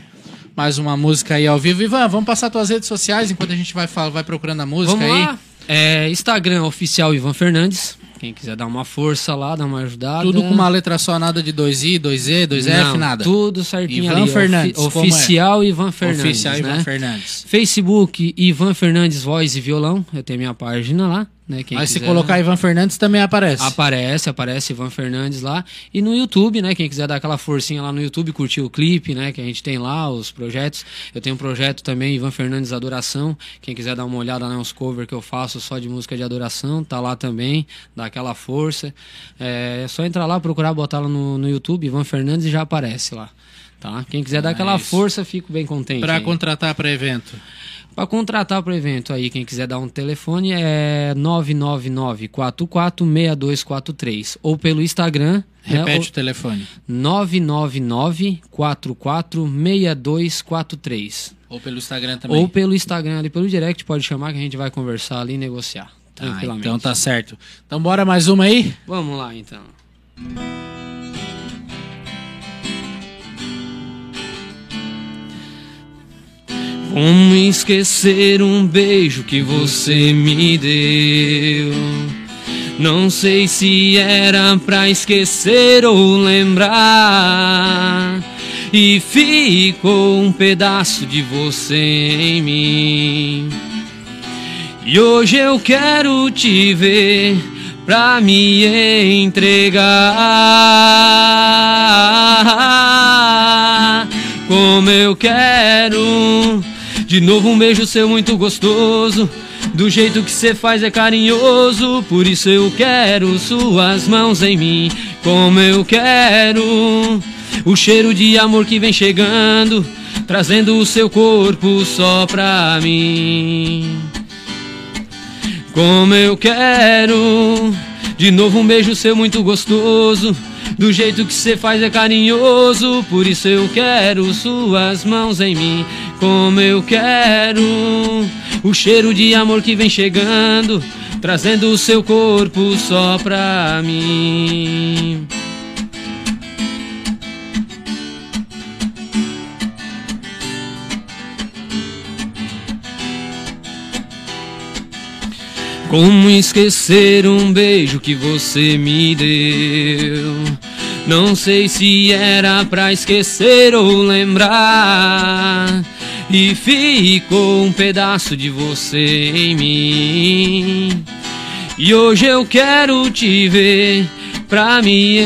Mais uma música aí ao vivo. Ivan, vamos passar tuas redes sociais enquanto a gente vai, vai procurando a música
Vamos
aí.
lá. É, Instagram oficial Ivan Fernandes. Quem quiser dar uma força lá, dar uma ajudada.
Tudo com uma letra só, nada de 2i, 2e, 2f,
Não,
nada.
Tudo certinho
Ivan
ali.
Fernandes,
ofi-
é?
Oficial Ivan Fernandes.
Oficial Ivan
né?
Fernandes.
Facebook Ivan Fernandes Voz e Violão. Eu tenho minha página lá. Né? Quem
Mas se
quiser-
colocar Ivan Fernandes também aparece.
Aparece, aparece Ivan Fernandes lá. E no YouTube, né? Quem quiser dar aquela forcinha lá no YouTube, curtir o clipe, né? Que a gente tem lá, os projetos. Eu tenho um projeto também, Ivan Fernandes Adoração. Quem quiser dar uma olhada nos covers que eu faço só de música de adoração, tá lá também. Dá aquela força. É, é só entrar lá, procurar, botar lá no, no YouTube, Ivan Fernandes e já aparece lá. Tá? Quem quiser dar aquela
isso.
força, fico bem contente. Aí.
contratar pra evento.
Para contratar para evento aí, quem quiser dar um telefone é 999 6243 ou pelo Instagram
Repete
é
o telefone.
999 6243
Ou pelo Instagram também.
ou pelo Instagram ali pelo direct pode chamar que a gente vai conversar ali e negociar
Tá,
tranquilamente.
então tá certo. Então bora mais uma aí?
Vamos lá então. Como esquecer um beijo que você me deu? Não sei se era pra esquecer ou lembrar. E ficou um pedaço de você em mim. E hoje eu quero te ver pra me entregar. Como eu quero de novo um beijo seu muito gostoso. Do jeito que cê faz é carinhoso, por isso eu quero suas mãos em mim, como eu quero. O cheiro de amor que vem chegando, trazendo o seu corpo só pra mim. Como eu quero, de novo um beijo seu muito gostoso. Do jeito que cê faz é carinhoso, por isso eu quero suas mãos em mim, como eu quero. O cheiro de amor que vem chegando, trazendo o seu corpo só pra mim. Como esquecer um beijo que você me deu? Não sei se era pra esquecer ou lembrar. E ficou um pedaço de você em mim. E hoje eu quero te ver pra me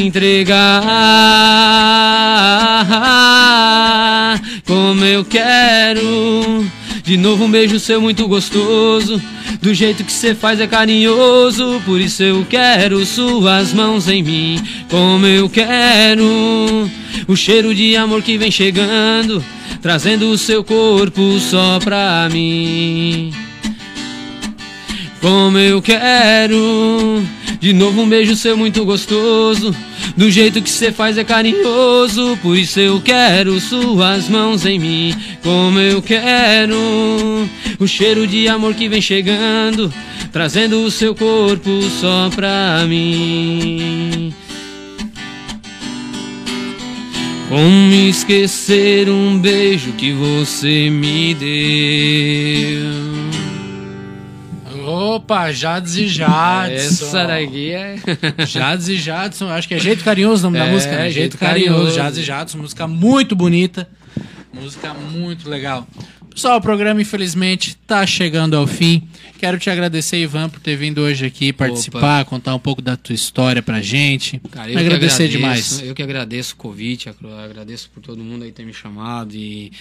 entregar. Como eu quero. De novo um beijo seu muito gostoso. Do jeito que cê faz é carinhoso, por isso eu quero suas mãos em mim, como eu quero. O cheiro de amor que vem chegando, trazendo o seu corpo só pra mim. Como eu quero, de novo um beijo seu muito gostoso. Do jeito que cê faz é carinhoso, por isso eu quero suas mãos em mim, como eu quero. O cheiro de amor que vem chegando, trazendo o seu corpo só pra mim. Como esquecer um beijo que você me deu?
Opa, Jades e Jadson.
Essa daqui é.
Jades e Jadson, acho que é Jeito Carinhoso o nome da
É,
música, né? Jeito,
Jeito
Carinhoso,
Carinhoso.
Jades e Jadson, música muito bonita, música muito legal. Pessoal, o programa infelizmente tá chegando ao fim. Quero te agradecer, Ivan, por ter vindo hoje aqui participar, contar um pouco da tua história pra gente.
Cara, eu
agradecer
agradeço,
demais.
Eu que agradeço o convite, agradeço por todo mundo aí ter me chamado e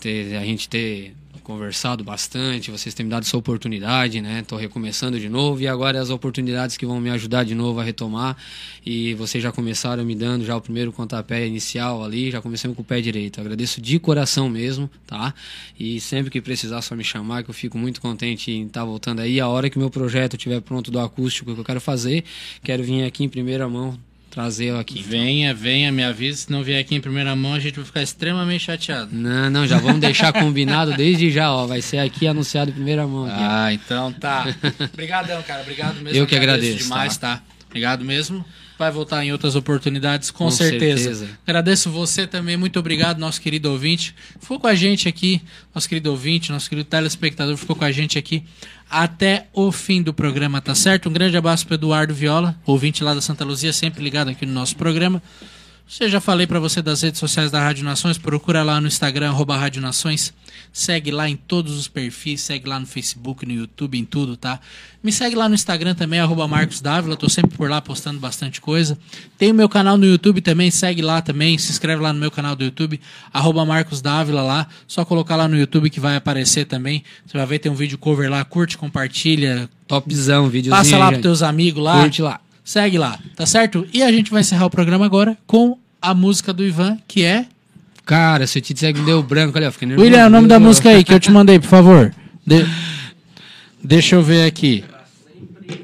ter, a gente ter conversado bastante, vocês terem me dado essa oportunidade, né? Tô recomeçando de novo e agora as oportunidades que vão me ajudar de novo a retomar e vocês já começaram me dando já o primeiro pontapé inicial ali, já comecei com o pé direito. Agradeço de coração mesmo, tá? E sempre que precisar só me chamar, que eu fico muito contente em estar voltando aí. A hora que meu projeto estiver pronto do acústico que eu quero fazer, quero vir aqui em primeira mão trazer eu aqui.
Venha, venha, me avise. Se não vier aqui em primeira mão, a gente vai ficar extremamente chateado.
Não, não, já vamos deixar combinado desde já, ó. Vai ser aqui anunciado em primeira mão. Aqui.
Ah, então tá. Obrigadão, cara. Obrigado mesmo.
Eu que agradeço,
demais, tá? Obrigado mesmo. Vai voltar em outras oportunidades, com,
Com
certeza.
certeza.
Agradeço você também. Muito obrigado, nosso querido ouvinte. Ficou com a gente aqui, nosso querido ouvinte, nosso querido telespectador, ficou com a gente aqui até o fim do programa, tá certo? Um grande abraço para Eduardo Viola, ouvinte lá da Santa Luzia, sempre ligado aqui no nosso programa. Eu já falei para você das redes sociais da Rádio Nações, procura lá no Instagram, arroba Rádio Nações, segue lá em todos os perfis, segue lá no Facebook, no YouTube, em tudo, tá? Me segue lá no Instagram também, arroba Marcos Dávila, tô sempre por lá postando bastante coisa. Tem o meu canal no YouTube também, segue lá também, se inscreve lá no meu canal do YouTube, arroba Marcos Dávila lá, só colocar lá no YouTube que vai aparecer também, você vai ver, tem um vídeo cover lá, curte, compartilha,
Topzão, videozinho.
passa lá pros teus amigos lá.
Curte lá.
Segue lá, tá certo? E a gente vai encerrar o programa agora com a música do Ivan, que é.
Cara, se eu te disser que me deu branco, olha, eu fiquei nervoso.
William, o nome da música aí que eu te mandei, por favor. De- Deixa eu ver aqui.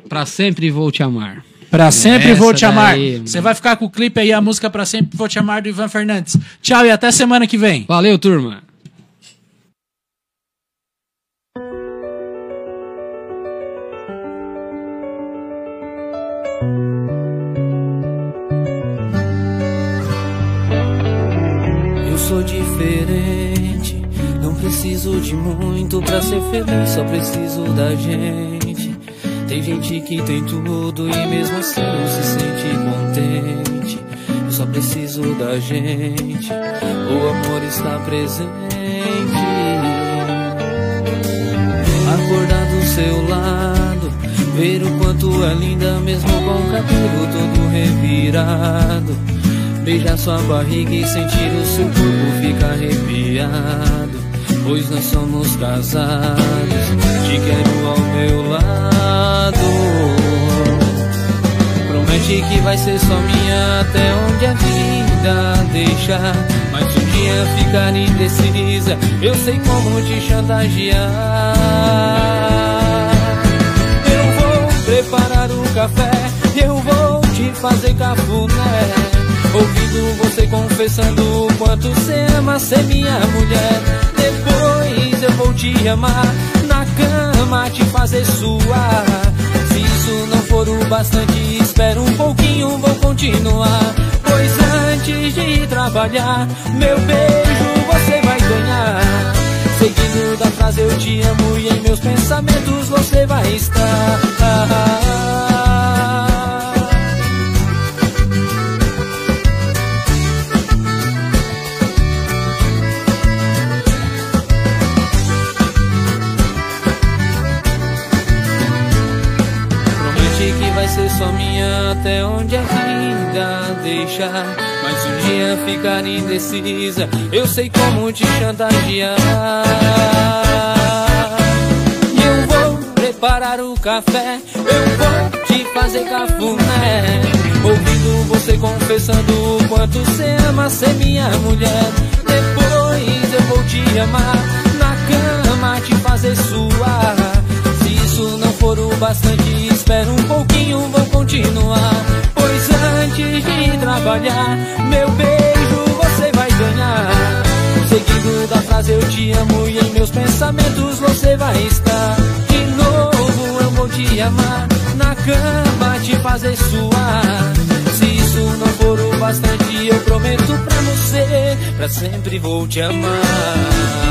Pra sempre vou te amar.
Pra sempre
Essa
vou te amar. Você vai ficar com o clipe aí, a música Pra sempre vou te amar do Ivan Fernandes. Tchau e até semana que vem.
Valeu, turma.
Eu sou diferente, não preciso de muito pra ser feliz, só preciso da gente. Tem gente que tem tudo e mesmo assim não se sente contente. Eu só preciso da gente, o amor está presente. Acordar do seu lado, ver o quanto é linda mesmo com o cabelo todo revirado. Beijar sua barriga e sentir o seu corpo ficar arrepiado. pois nós somos casados. Te quero ao meu lado. Promete que vai ser só minha até onde a vida deixar. Mas se um dia ficar indecisa, eu sei como te chantagear. Café, eu vou te fazer cafuné. Ouvindo você confessando o quanto você ama ser minha mulher. Depois eu vou te amar, na cama te fazer suar. Se isso não for o bastante, espera um pouquinho, vou continuar. Pois antes de trabalhar, meu beijo você vai ganhar. Seguindo da frase eu te amo e em meus pensamentos você vai estar. Até onde a vida deixar. Mas um dia ficar indecisa, eu sei como te chantagear. E eu vou preparar o café, eu vou te fazer cafuné. Ouvindo você confessando o quanto você ama ser minha mulher. Depois eu vou te amar, na cama te fazer suar. Isso não for o bastante, espera um pouquinho, vou continuar. Pois antes de trabalhar, meu beijo você vai ganhar. Seguindo da frase eu te amo e em meus pensamentos você vai estar. De novo eu vou te amar, na cama te fazer suar. Se isso não for o bastante, eu prometo pra você, pra sempre vou te amar.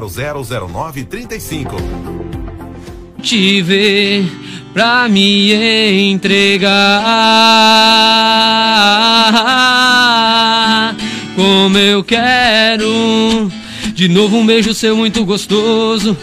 000935.
Te ver pra me entregar como eu quero. De novo um beijo seu muito gostoso